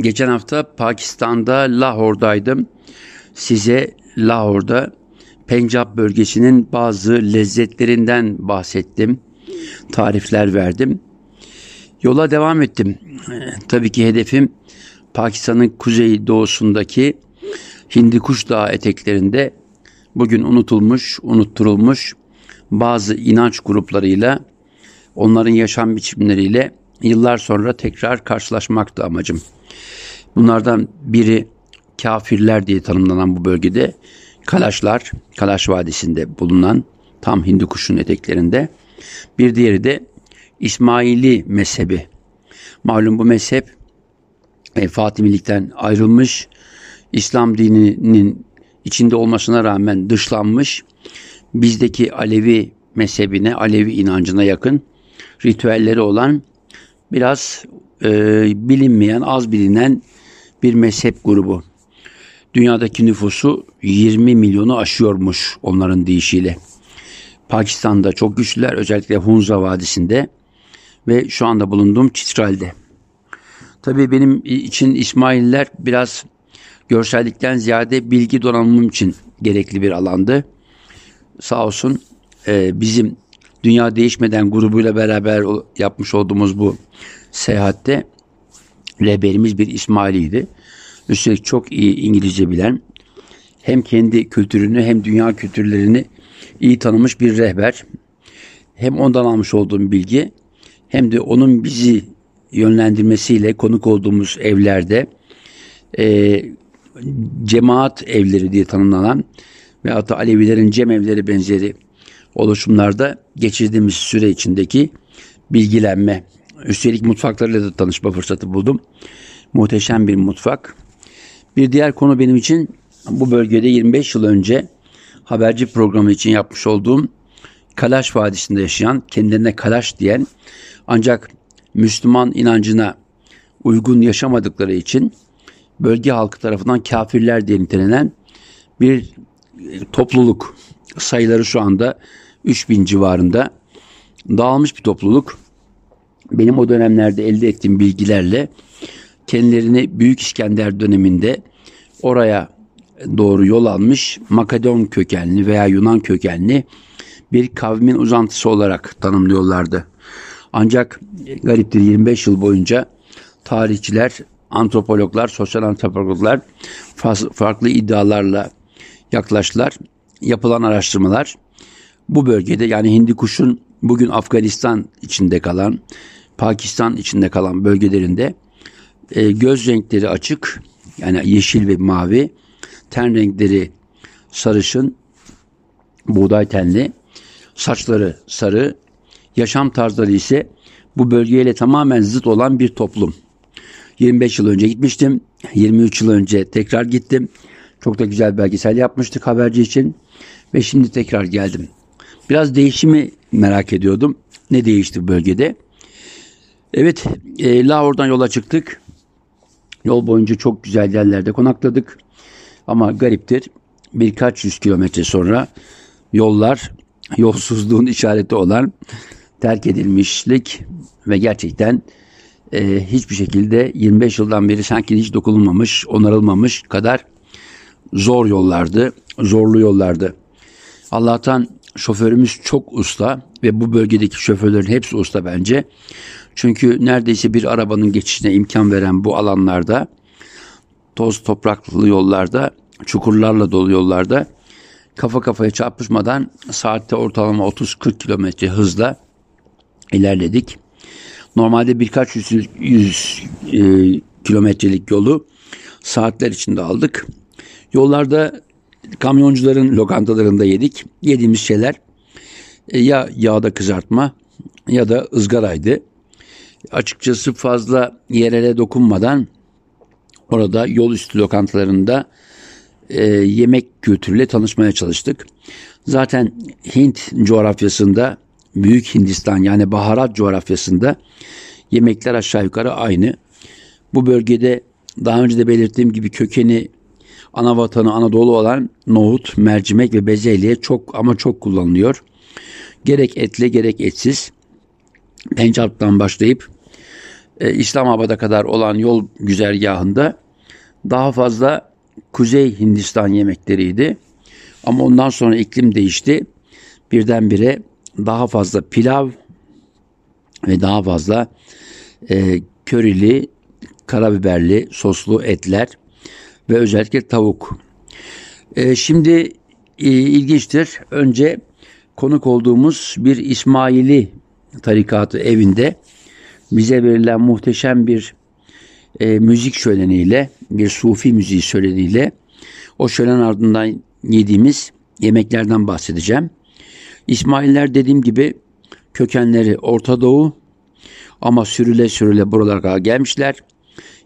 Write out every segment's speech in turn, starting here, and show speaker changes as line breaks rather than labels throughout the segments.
Geçen hafta Pakistan'da Lahor'daydım. Size Lahor'da Pencap bölgesinin bazı lezzetlerinden bahsettim. Tarifler verdim. Yola devam ettim. Tabii ki hedefim Pakistan'ın kuzey doğusundaki Hindikuş Dağı eteklerinde bugün unutulmuş, unutturulmuş bazı inanç gruplarıyla, onların yaşam biçimleriyle yıllar sonra tekrar karşılaşmaktı amacım. Bunlardan biri kafirler diye tanımlanan bu bölgede Kalaşlar, Kalaş Vadisi'nde bulunan tam Hindu kuşun eteklerinde. Bir diğeri de İsmaili mezhebi. Malum bu mezhep e, Fatimilikten ayrılmış, İslam dininin içinde olmasına rağmen dışlanmış, bizdeki Alevi mezhebine, Alevi inancına yakın ritüelleri olan biraz e, bilinmeyen, az bilinen bir mezhep grubu. Dünyadaki nüfusu 20 milyonu aşıyormuş onların deyişiyle. Pakistan'da çok güçlüler özellikle Hunza Vadisi'nde ve şu anda bulunduğum Çitral'de. Tabii benim için İsmailler biraz görsellikten ziyade bilgi donanımım için gerekli bir alandı. Sağ olsun e, bizim Dünya Değişmeden grubuyla beraber yapmış olduğumuz bu seyahatte rehberimiz bir İsmailiydi. Üstelik çok iyi İngilizce bilen, hem kendi kültürünü hem dünya kültürlerini iyi tanımış bir rehber. Hem ondan almış olduğum bilgi hem de onun bizi yönlendirmesiyle konuk olduğumuz evlerde e, cemaat evleri diye tanımlanan ve hatta Alevilerin cem evleri benzeri oluşumlarda geçirdiğimiz süre içindeki bilgilenme. Üstelik mutfaklarıyla da tanışma fırsatı buldum. Muhteşem bir mutfak. Bir diğer konu benim için bu bölgede 25 yıl önce haberci programı için yapmış olduğum Kalaş Vadisi'nde yaşayan, kendilerine Kalaş diyen ancak Müslüman inancına uygun yaşamadıkları için bölge halkı tarafından kafirler diye nitelenen bir topluluk. Sayıları şu anda 3000 civarında dağılmış bir topluluk. Benim o dönemlerde elde ettiğim bilgilerle kendilerini Büyük İskender döneminde oraya doğru yol almış Makedon kökenli veya Yunan kökenli bir kavmin uzantısı olarak tanımlıyorlardı. Ancak gariptir 25 yıl boyunca tarihçiler, antropologlar, sosyal antropologlar farklı iddialarla yaklaştılar. Yapılan araştırmalar bu bölgede yani Hindikuş'un bugün Afganistan içinde kalan, Pakistan içinde kalan bölgelerinde e, göz renkleri açık yani yeşil ve mavi, ten renkleri sarışın, buğday tenli, saçları sarı, yaşam tarzları ise bu bölgeyle tamamen zıt olan bir toplum. 25 yıl önce gitmiştim. 23 yıl önce tekrar gittim. Çok da güzel belgesel yapmıştık haberci için. Ve şimdi tekrar geldim. Biraz değişimi merak ediyordum. Ne değişti bölgede? Evet, e, Lahor'dan yola çıktık. Yol boyunca çok güzel yerlerde konakladık. Ama gariptir birkaç yüz kilometre sonra yollar yolsuzluğun işareti olan terk edilmişlik ve gerçekten e, hiçbir şekilde 25 yıldan beri sanki hiç dokunulmamış, onarılmamış kadar zor yollardı, zorlu yollardı. Allah'tan şoförümüz çok usta ve bu bölgedeki şoförlerin hepsi usta bence. Çünkü neredeyse bir arabanın geçişine imkan veren bu alanlarda toz topraklı yollarda, çukurlarla dolu yollarda kafa kafaya çarpışmadan saatte ortalama 30-40 kilometre hızla ilerledik. Normalde birkaç yüz, yüz e, kilometrelik yolu saatler içinde aldık. Yollarda kamyoncuların lokantalarında yedik. Yediğimiz şeyler e, ya yağda kızartma ya da ızgaraydı açıkçası fazla yerele dokunmadan orada yol üstü lokantalarında e, yemek kültürüyle tanışmaya çalıştık. Zaten Hint coğrafyasında Büyük Hindistan yani baharat coğrafyasında yemekler aşağı yukarı aynı. Bu bölgede daha önce de belirttiğim gibi kökeni ana vatanı Anadolu olan nohut, mercimek ve bezelye çok ama çok kullanılıyor. Gerek etli gerek etsiz. Pencap'tan başlayıp e, İslamabad'a kadar olan yol güzergahında daha fazla Kuzey Hindistan yemekleriydi. Ama ondan sonra iklim değişti. Birdenbire daha fazla pilav ve daha fazla e, körili, karabiberli, soslu etler ve özellikle tavuk. E, şimdi e, ilginçtir. Önce konuk olduğumuz bir İsmaili tarikatı evinde bize verilen muhteşem bir e, müzik şöleniyle, bir sufi müziği şöleniyle o şölen ardından yediğimiz yemeklerden bahsedeceğim. İsmailler dediğim gibi kökenleri Orta Doğu ama sürüle sürüle buralara gelmişler.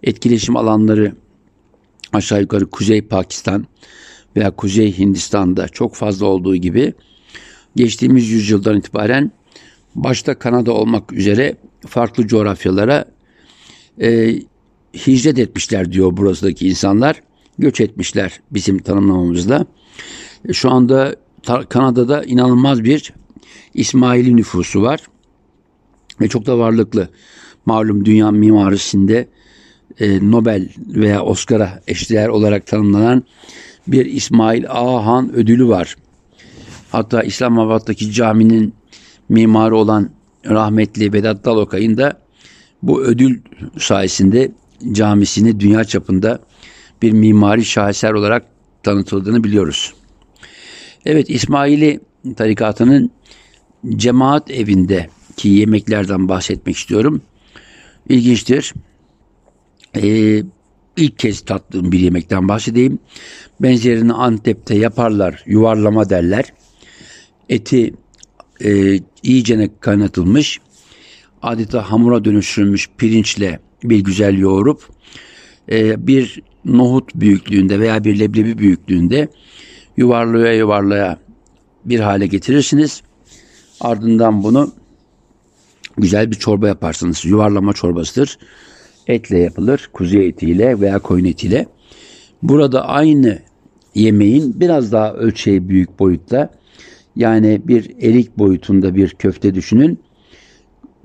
Etkileşim alanları aşağı yukarı Kuzey Pakistan veya Kuzey Hindistan'da çok fazla olduğu gibi geçtiğimiz yüzyıldan itibaren başta Kanada olmak üzere farklı coğrafyalara e, hicret etmişler diyor burasındaki insanlar. Göç etmişler bizim tanımlamamızda. E, şu anda Kanada'da inanılmaz bir İsmaili nüfusu var. Ve çok da varlıklı. Malum dünya mimarisinde e, Nobel veya Oscar'a eşdeğer olarak tanımlanan bir İsmail Ahan ödülü var. Hatta İslamabad'daki caminin mimarı olan rahmetli Vedat Dalokay'ın da bu ödül sayesinde camisini dünya çapında bir mimari şaheser olarak tanıtıldığını biliyoruz. Evet İsmaili tarikatının cemaat evindeki yemeklerden bahsetmek istiyorum. İlginçtir. Ee, ilk kez tattığım bir yemekten bahsedeyim. Benzerini Antep'te yaparlar, yuvarlama derler. Eti e, iyicene kaynatılmış, adeta hamura dönüştürülmüş pirinçle bir güzel yoğurup e, bir nohut büyüklüğünde veya bir leblebi büyüklüğünde yuvarlaya yuvarlaya bir hale getirirsiniz. Ardından bunu güzel bir çorba yaparsınız. Yuvarlama çorbasıdır. Etle yapılır. Kuzu etiyle veya koyun etiyle. Burada aynı yemeğin biraz daha ölçeği büyük boyutta yani bir erik boyutunda bir köfte düşünün.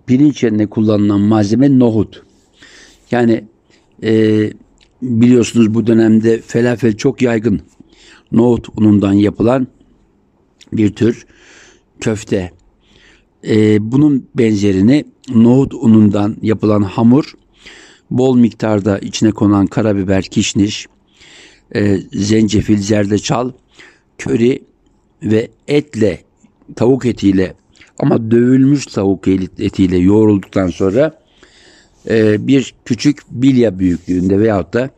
Pirinç yerine kullanılan malzeme nohut. Yani e, biliyorsunuz bu dönemde felafel çok yaygın. Nohut unundan yapılan bir tür köfte. E, bunun benzerini nohut unundan yapılan hamur, bol miktarda içine konan karabiber, kişniş, e, zencefil, zerdeçal, köri ve etle, tavuk etiyle ama dövülmüş tavuk etiyle yoğrulduktan sonra e, bir küçük bilya büyüklüğünde veyahut da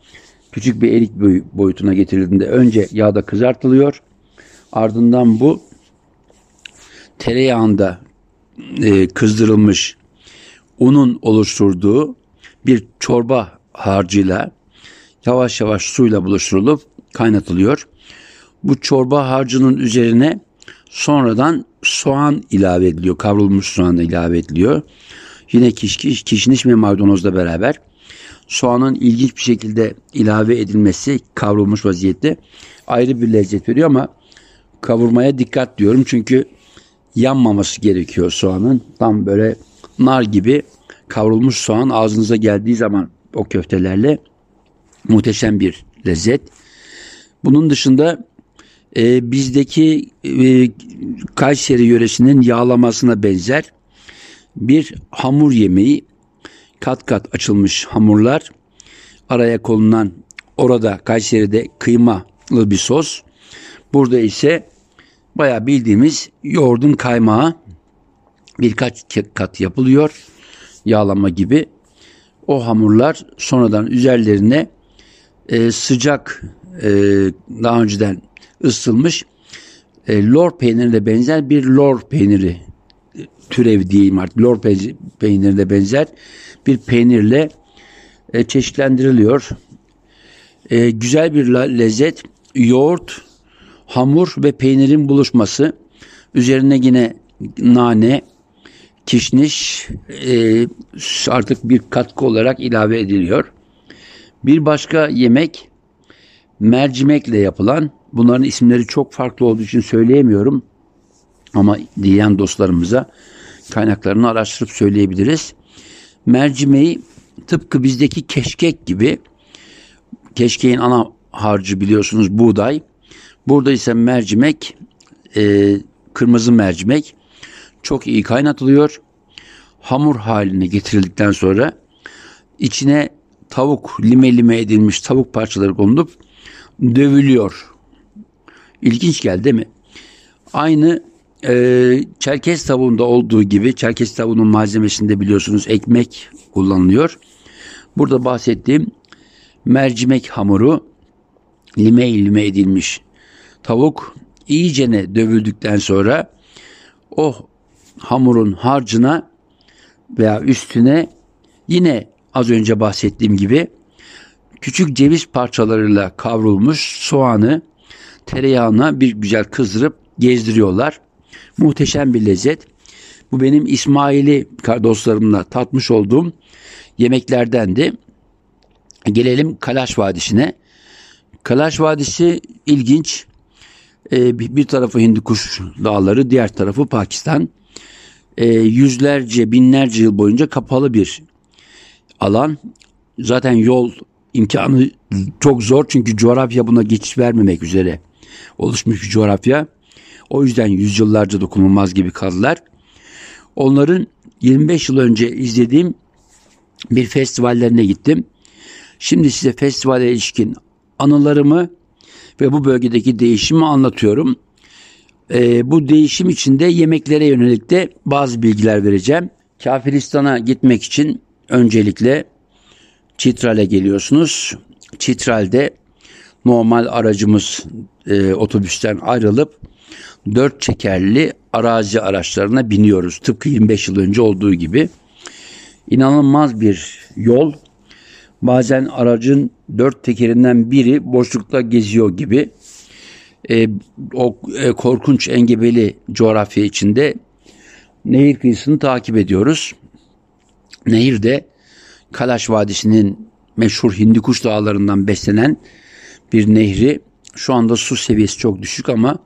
küçük bir erik boyutuna getirildiğinde önce yağda kızartılıyor. Ardından bu tereyağında e, kızdırılmış unun oluşturduğu bir çorba harcıyla yavaş yavaş suyla buluşturulup kaynatılıyor. Bu çorba harcının üzerine sonradan soğan ilave ediliyor. Kavrulmuş soğan ilave ediliyor. Yine kişniş, kişniş ve maydanozla beraber soğanın ilginç bir şekilde ilave edilmesi kavrulmuş vaziyette ayrı bir lezzet veriyor ama kavurmaya dikkat diyorum çünkü yanmaması gerekiyor soğanın. Tam böyle nar gibi kavrulmuş soğan ağzınıza geldiği zaman o köftelerle muhteşem bir lezzet. Bunun dışında e, bizdeki e, Kayseri yöresinin yağlamasına benzer bir hamur yemeği. Kat kat açılmış hamurlar. Araya konulan orada Kayseri'de kıymalı bir sos. Burada ise baya bildiğimiz yoğurdun kaymağı birkaç kat yapılıyor yağlama gibi o hamurlar sonradan üzerlerine e, sıcak e, daha önceden ısıtılmış e, lor peynirine benzer bir lor peyniri e, türev diyeyim artık lor peynirine benzer bir peynirle e, çeşitlendiriliyor. E, güzel bir lezzet yoğurt, hamur ve peynirin buluşması. Üzerine yine nane, kişniş e, artık bir katkı olarak ilave ediliyor. Bir başka yemek mercimekle yapılan bunların isimleri çok farklı olduğu için söyleyemiyorum. Ama diyen dostlarımıza kaynaklarını araştırıp söyleyebiliriz. Mercimeği tıpkı bizdeki keşkek gibi keşkeğin ana harcı biliyorsunuz buğday. Burada ise mercimek, e, kırmızı mercimek çok iyi kaynatılıyor. Hamur haline getirildikten sonra içine tavuk lime lime edilmiş tavuk parçaları konulup dövülüyor. İlginç geldi değil mi? Aynı e, Çerkez tavuğunda olduğu gibi Çerkez tavuğunun malzemesinde biliyorsunuz ekmek kullanılıyor. Burada bahsettiğim mercimek hamuru lime lime edilmiş tavuk iyicene dövüldükten sonra o hamurun harcına veya üstüne yine az önce bahsettiğim gibi küçük ceviz parçalarıyla kavrulmuş soğanı tereyağına bir güzel kızdırıp gezdiriyorlar. Muhteşem bir lezzet. Bu benim İsmail'i dostlarımla tatmış olduğum yemeklerdendi. Gelelim Kalaş Vadisi'ne. Kalaş Vadisi ilginç. Ee, bir tarafı Hindikuş dağları, diğer tarafı Pakistan. Ee, yüzlerce, binlerce yıl boyunca kapalı bir alan. Zaten yol imkanı çok zor çünkü coğrafya buna geçiş vermemek üzere oluşmuş bir coğrafya. O yüzden yüzyıllarca dokunulmaz gibi kaldılar. Onların 25 yıl önce izlediğim bir festivallerine gittim. Şimdi size festivale ilişkin anılarımı ve bu bölgedeki değişimi anlatıyorum. Ee, bu değişim içinde yemeklere yönelik de bazı bilgiler vereceğim. Kafiristan'a gitmek için öncelikle Çitral'e geliyorsunuz. Çitral'de normal aracımız e, otobüsten ayrılıp dört çekerli arazi araçlarına biniyoruz. Tıpkı 25 yıl önce olduğu gibi. İnanılmaz bir yol. Bazen aracın dört tekerinden biri boşlukta geziyor gibi. E, o e, korkunç engebeli coğrafya içinde nehir kıyısını takip ediyoruz. Nehir de Kalaş Vadisi'nin meşhur Hindikuş dağlarından beslenen bir nehri. Şu anda su seviyesi çok düşük ama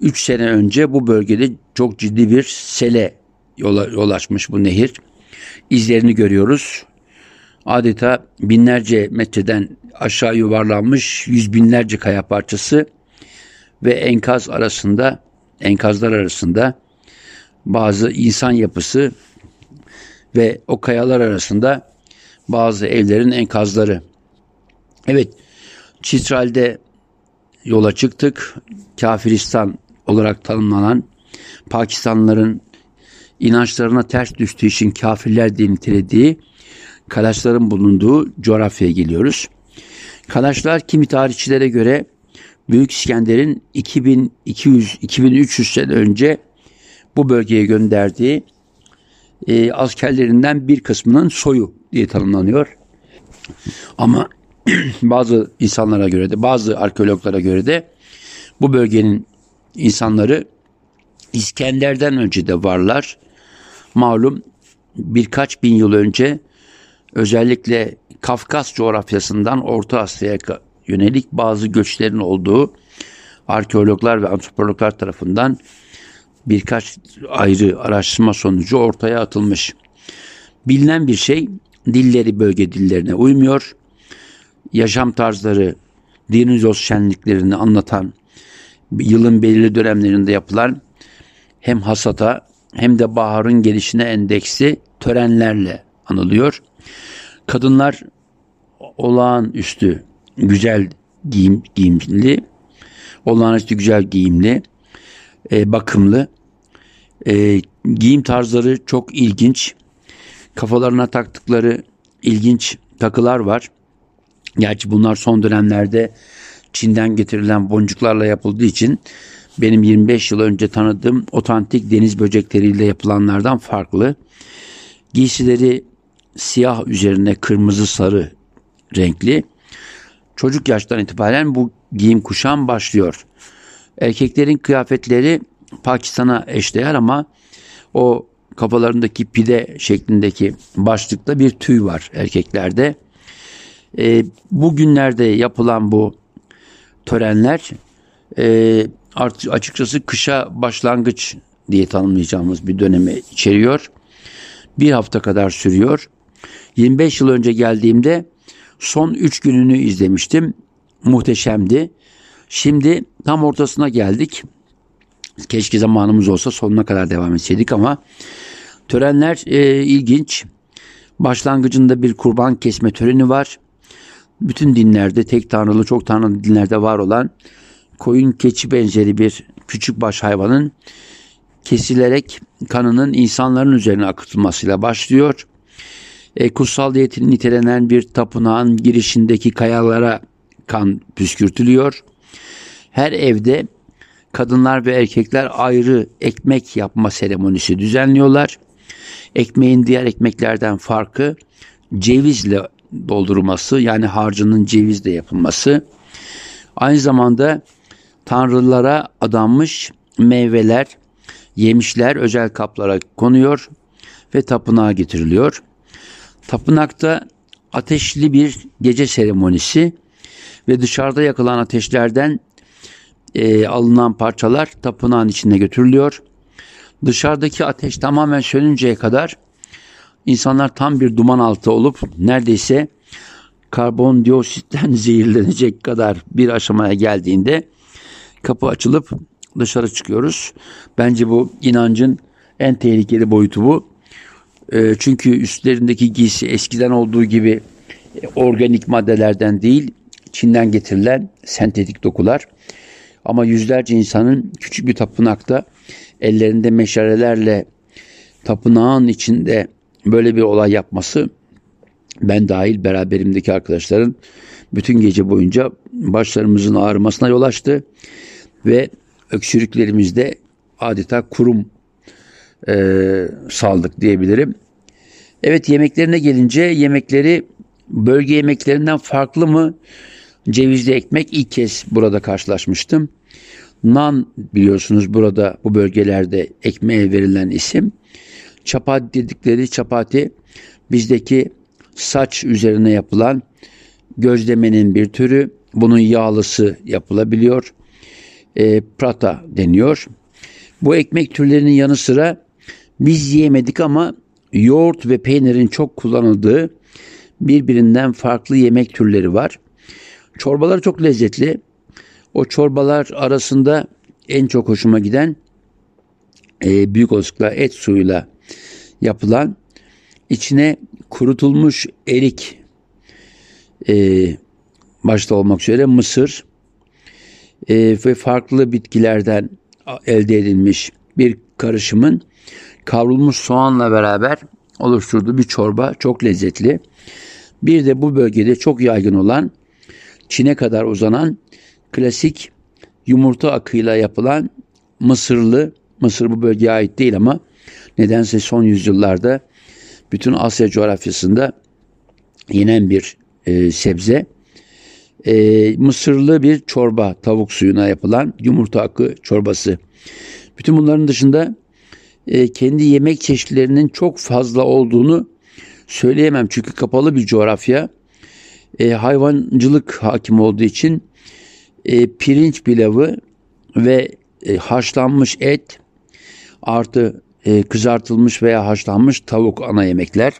3 sene önce bu bölgede çok ciddi bir sele yol açmış bu nehir. İzlerini görüyoruz. Adeta binlerce metreden aşağı yuvarlanmış yüz binlerce kaya parçası ve enkaz arasında enkazlar arasında bazı insan yapısı ve o kayalar arasında bazı evlerin enkazları. Evet, Çitral'de yola çıktık. Kafiristan olarak tanımlanan Pakistanlıların inançlarına ters düştüğü için kafirler diye nitelediği Kalaşların bulunduğu coğrafyaya geliyoruz. Kalaşlar kimi tarihçilere göre Büyük İskender'in 2200-2300 sene önce bu bölgeye gönderdiği e, askerlerinden bir kısmının soyu diye tanımlanıyor. Ama bazı insanlara göre de bazı arkeologlara göre de bu bölgenin insanları İskender'den önce de varlar. Malum birkaç bin yıl önce özellikle Kafkas coğrafyasından Orta Asya'ya yönelik bazı göçlerin olduğu arkeologlar ve antropologlar tarafından birkaç ayrı araştırma sonucu ortaya atılmış. Bilinen bir şey dilleri bölge dillerine uymuyor. Yaşam tarzları Dionysos şenliklerini anlatan yılın belirli dönemlerinde yapılan hem hasata hem de baharın gelişine endeksi törenlerle anılıyor. Kadınlar olağanüstü güzel giyim, giyimli, olağanüstü güzel giyimli, e, bakımlı. E, giyim tarzları çok ilginç. Kafalarına taktıkları ilginç takılar var. Gerçi bunlar son dönemlerde Çin'den getirilen boncuklarla yapıldığı için benim 25 yıl önce tanıdığım otantik deniz böcekleriyle yapılanlardan farklı. Giysileri siyah üzerine kırmızı sarı renkli. Çocuk yaştan itibaren bu giyim kuşam başlıyor. Erkeklerin kıyafetleri Pakistan'a eşdeğer ama o kafalarındaki pide şeklindeki başlıkta bir tüy var erkeklerde. E, bugünlerde yapılan bu törenler e, açıkçası kışa başlangıç diye tanımlayacağımız bir dönemi içeriyor. Bir hafta kadar sürüyor. 25 yıl önce geldiğimde son 3 gününü izlemiştim. Muhteşemdi. Şimdi tam ortasına geldik. Keşke zamanımız olsa sonuna kadar devam etseydik ama törenler e, ilginç. Başlangıcında bir kurban kesme töreni var. Bütün dinlerde tek tanrılı çok tanrılı dinlerde var olan koyun keçi benzeri bir küçük baş hayvanın kesilerek kanının insanların üzerine akıtılmasıyla başlıyor. E, kutsal diyetini nitelenen bir tapınağın girişindeki kayalara kan püskürtülüyor. Her evde kadınlar ve erkekler ayrı ekmek yapma seremonisi düzenliyorlar. Ekmeğin diğer ekmeklerden farkı cevizle doldurulması yani harcının cevizle yapılması. Aynı zamanda tanrılara adanmış meyveler, yemişler özel kaplara konuyor ve tapınağa getiriliyor. Tapınakta ateşli bir gece seremonisi ve dışarıda yakılan ateşlerden e, alınan parçalar tapınağın içine götürülüyor. Dışarıdaki ateş tamamen sönünceye kadar insanlar tam bir duman altı olup neredeyse karbondioksitten zehirlenecek kadar bir aşamaya geldiğinde kapı açılıp dışarı çıkıyoruz. Bence bu inancın en tehlikeli boyutu bu. E, çünkü üstlerindeki giysi eskiden olduğu gibi organik maddelerden değil, Çin'den getirilen sentetik dokular. Ama yüzlerce insanın küçük bir tapınakta ellerinde meşalelerle tapınağın içinde böyle bir olay yapması ben dahil beraberimdeki arkadaşların bütün gece boyunca başlarımızın ağrımasına yol açtı ve öksürüklerimizde adeta kurum e, saldık diyebilirim. Evet yemeklerine gelince yemekleri bölge yemeklerinden farklı mı? Cevizli ekmek ilk kez burada karşılaşmıştım. Nan biliyorsunuz burada bu bölgelerde ekmeğe verilen isim. Çapati dedikleri çapati bizdeki saç üzerine yapılan gözlemenin bir türü. Bunun yağlısı yapılabiliyor. E, prata deniyor. Bu ekmek türlerinin yanı sıra biz yiyemedik ama yoğurt ve peynirin çok kullanıldığı birbirinden farklı yemek türleri var. Çorbalar çok lezzetli. O çorbalar arasında en çok hoşuma giden e, büyük olasılıkla et suyuyla yapılan içine kurutulmuş erik e, başta olmak üzere mısır e, ve farklı bitkilerden elde edilmiş bir karışımın kavrulmuş soğanla beraber oluşturduğu bir çorba çok lezzetli. Bir de bu bölgede çok yaygın olan Çin'e kadar uzanan klasik yumurta akıyla yapılan Mısırlı, Mısır bu bölgeye ait değil ama nedense son yüzyıllarda bütün Asya coğrafyasında yenen bir e, sebze. E, Mısırlı bir çorba, tavuk suyuna yapılan yumurta akı çorbası. Bütün bunların dışında e, kendi yemek çeşitlerinin çok fazla olduğunu söyleyemem. Çünkü kapalı bir coğrafya. E, hayvancılık hakim olduğu için e, pirinç pilavı ve e, haşlanmış et artı e, kızartılmış veya haşlanmış tavuk ana yemekler.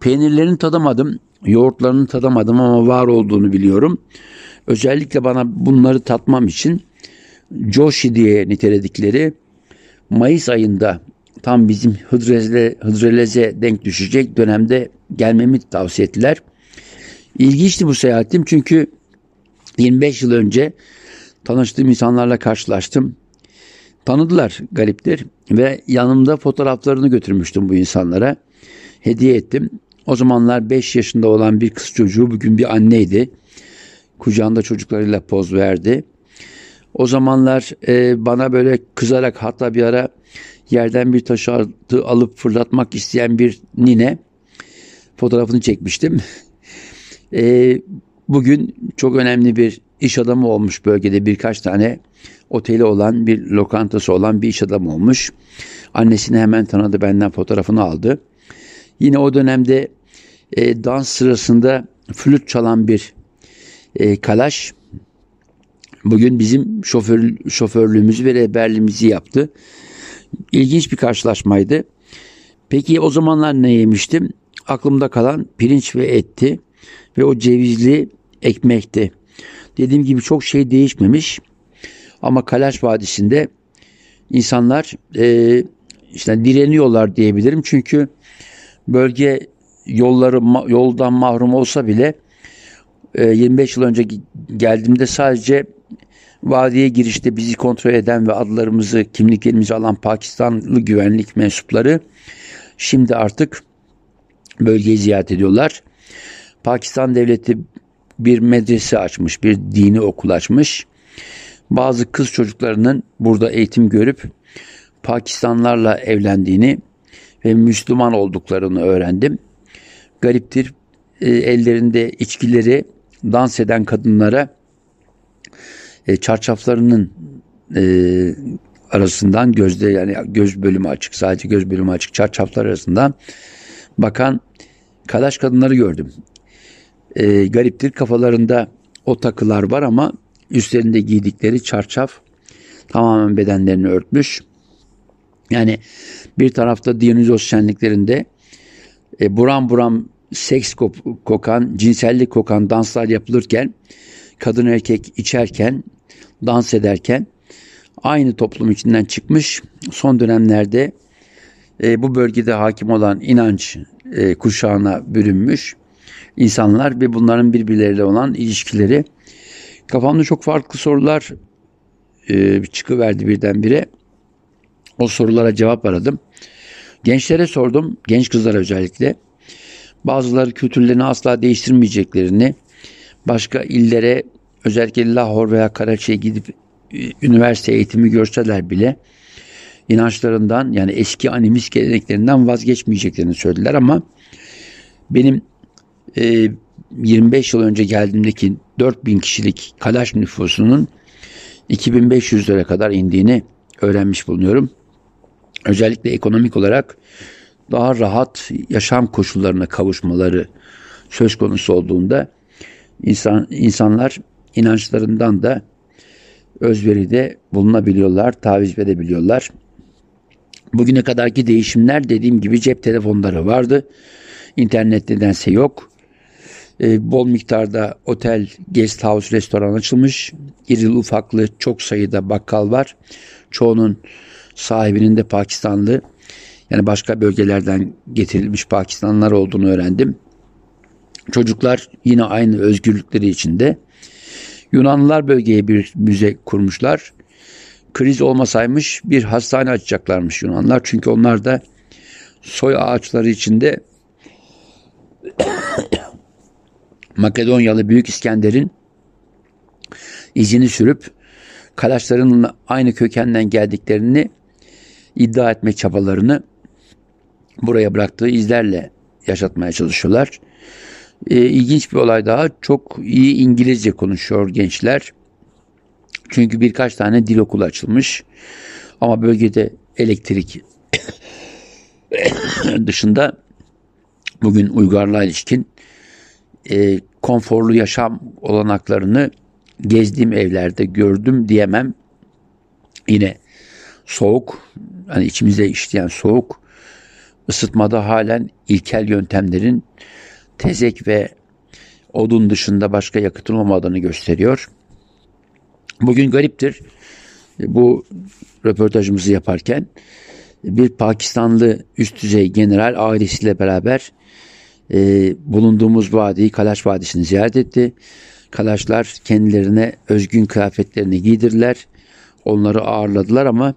Peynirlerini tadamadım, yoğurtlarını tadamadım ama var olduğunu biliyorum. Özellikle bana bunları tatmam için Joshi diye niteledikleri Mayıs ayında tam bizim hıdreze, hıdreleze denk düşecek dönemde gelmemi tavsiye ettiler. İlginçti bu seyahatim çünkü 25 yıl önce tanıştığım insanlarla karşılaştım. Tanıdılar gariptir ve yanımda fotoğraflarını götürmüştüm bu insanlara. Hediye ettim. O zamanlar 5 yaşında olan bir kız çocuğu bugün bir anneydi. Kucağında çocuklarıyla poz verdi. O zamanlar e, bana böyle kızarak hatta bir ara yerden bir taşı alıp fırlatmak isteyen bir nine fotoğrafını çekmiştim. E, bugün çok önemli bir iş adamı olmuş bölgede birkaç tane oteli olan bir lokantası olan bir iş adamı olmuş. Annesini hemen tanıdı benden fotoğrafını aldı. Yine o dönemde e, dans sırasında flüt çalan bir e, kalaş bugün bizim şoför, şoförlüğümüzü ve rehberliğimizi yaptı. İlginç bir karşılaşmaydı. Peki o zamanlar ne yemiştim? aklımda kalan pirinç ve etti ve o cevizli ekmekti. Dediğim gibi çok şey değişmemiş ama Kalaş Vadisi'nde insanlar e, işte direniyorlar diyebilirim. Çünkü bölge yolları yoldan mahrum olsa bile 25 e, yıl önce geldiğimde sadece vadiye girişte bizi kontrol eden ve adlarımızı, kimliklerimizi alan Pakistanlı güvenlik mensupları şimdi artık bölgeyi ziyaret ediyorlar. Pakistan devleti bir medrese açmış, bir dini okul açmış. Bazı kız çocuklarının burada eğitim görüp Pakistanlarla evlendiğini ve Müslüman olduklarını öğrendim. Gariptir e, ellerinde içkileri dans eden kadınlara e, çarşaflarının e, arasından gözde yani göz bölümü açık sadece göz bölümü açık çarşaflar arasından bakan kalaş kadınları gördüm. E, gariptir kafalarında o takılar var ama üstlerinde giydikleri çarşaf tamamen bedenlerini örtmüş. Yani bir tarafta Dionysos şenliklerinde e, buram buram seks kokan, cinsellik kokan danslar yapılırken kadın erkek içerken, dans ederken aynı toplum içinden çıkmış. Son dönemlerde e, bu bölgede hakim olan inanç e, kuşağına bürünmüş insanlar ve bunların birbirleriyle olan ilişkileri. Kafamda çok farklı sorular e, çıkıverdi birdenbire. O sorulara cevap aradım. Gençlere sordum, genç kızlar özellikle. Bazıları kültürlerini asla değiştirmeyeceklerini, başka illere özellikle Lahore veya Karachi'ye gidip e, üniversite eğitimi görseler bile inançlarından yani eski animist geleneklerinden vazgeçmeyeceklerini söylediler ama benim e, 25 yıl önce geldiğimdeki 4000 kişilik Kalaş nüfusunun 2500'lere kadar indiğini öğrenmiş bulunuyorum. Özellikle ekonomik olarak daha rahat yaşam koşullarına kavuşmaları söz konusu olduğunda insan insanlar inançlarından da özveride bulunabiliyorlar, taviz verebiliyorlar. Bugüne kadarki değişimler dediğim gibi cep telefonları vardı. İnternet nedense yok. E, bol miktarda otel, guest house, restoran açılmış. İrili ufaklı çok sayıda bakkal var. Çoğunun sahibinin de Pakistanlı. Yani başka bölgelerden getirilmiş Pakistanlılar olduğunu öğrendim. Çocuklar yine aynı özgürlükleri içinde. Yunanlılar bölgeye bir müze kurmuşlar. Kriz olmasaymış bir hastane açacaklarmış Yunanlar. Çünkü onlar da soy ağaçları içinde Makedonyalı Büyük İskender'in izini sürüp Kalaşların aynı kökenden geldiklerini iddia etme çabalarını buraya bıraktığı izlerle yaşatmaya çalışıyorlar. E, ilginç bir olay daha. Çok iyi İngilizce konuşuyor gençler. Çünkü birkaç tane dil okulu açılmış. Ama bölgede elektrik dışında bugün uygarlığa ilişkin e, konforlu yaşam olanaklarını gezdiğim evlerde gördüm diyemem. Yine soğuk, hani içimize işleyen soğuk, ısıtmada halen ilkel yöntemlerin tezek ve odun dışında başka yakıtın olmadığını gösteriyor. Bugün gariptir. Bu röportajımızı yaparken bir Pakistanlı üst düzey general ailesiyle beraber e, bulunduğumuz vadiyi Kalaş Vadisi'ni ziyaret etti. Kalaşlar kendilerine özgün kıyafetlerini giydirdiler. Onları ağırladılar ama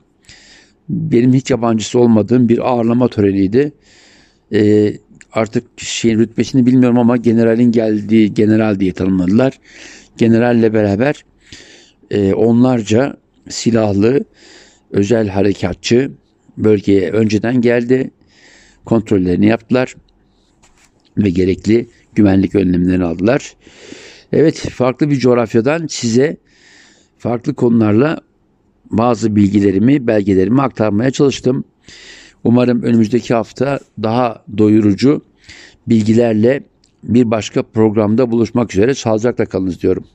benim hiç yabancısı olmadığım bir ağırlama töreniydi. E, artık şeyin rütbesini bilmiyorum ama generalin geldiği general diye tanımladılar. Generalle beraber e, onlarca silahlı özel harekatçı bölgeye önceden geldi. Kontrollerini yaptılar ve gerekli güvenlik önlemlerini aldılar. Evet farklı bir coğrafyadan size farklı konularla bazı bilgilerimi, belgelerimi aktarmaya çalıştım. Umarım önümüzdeki hafta daha doyurucu bilgilerle bir başka programda buluşmak üzere sağlıcakla kalınız diyorum.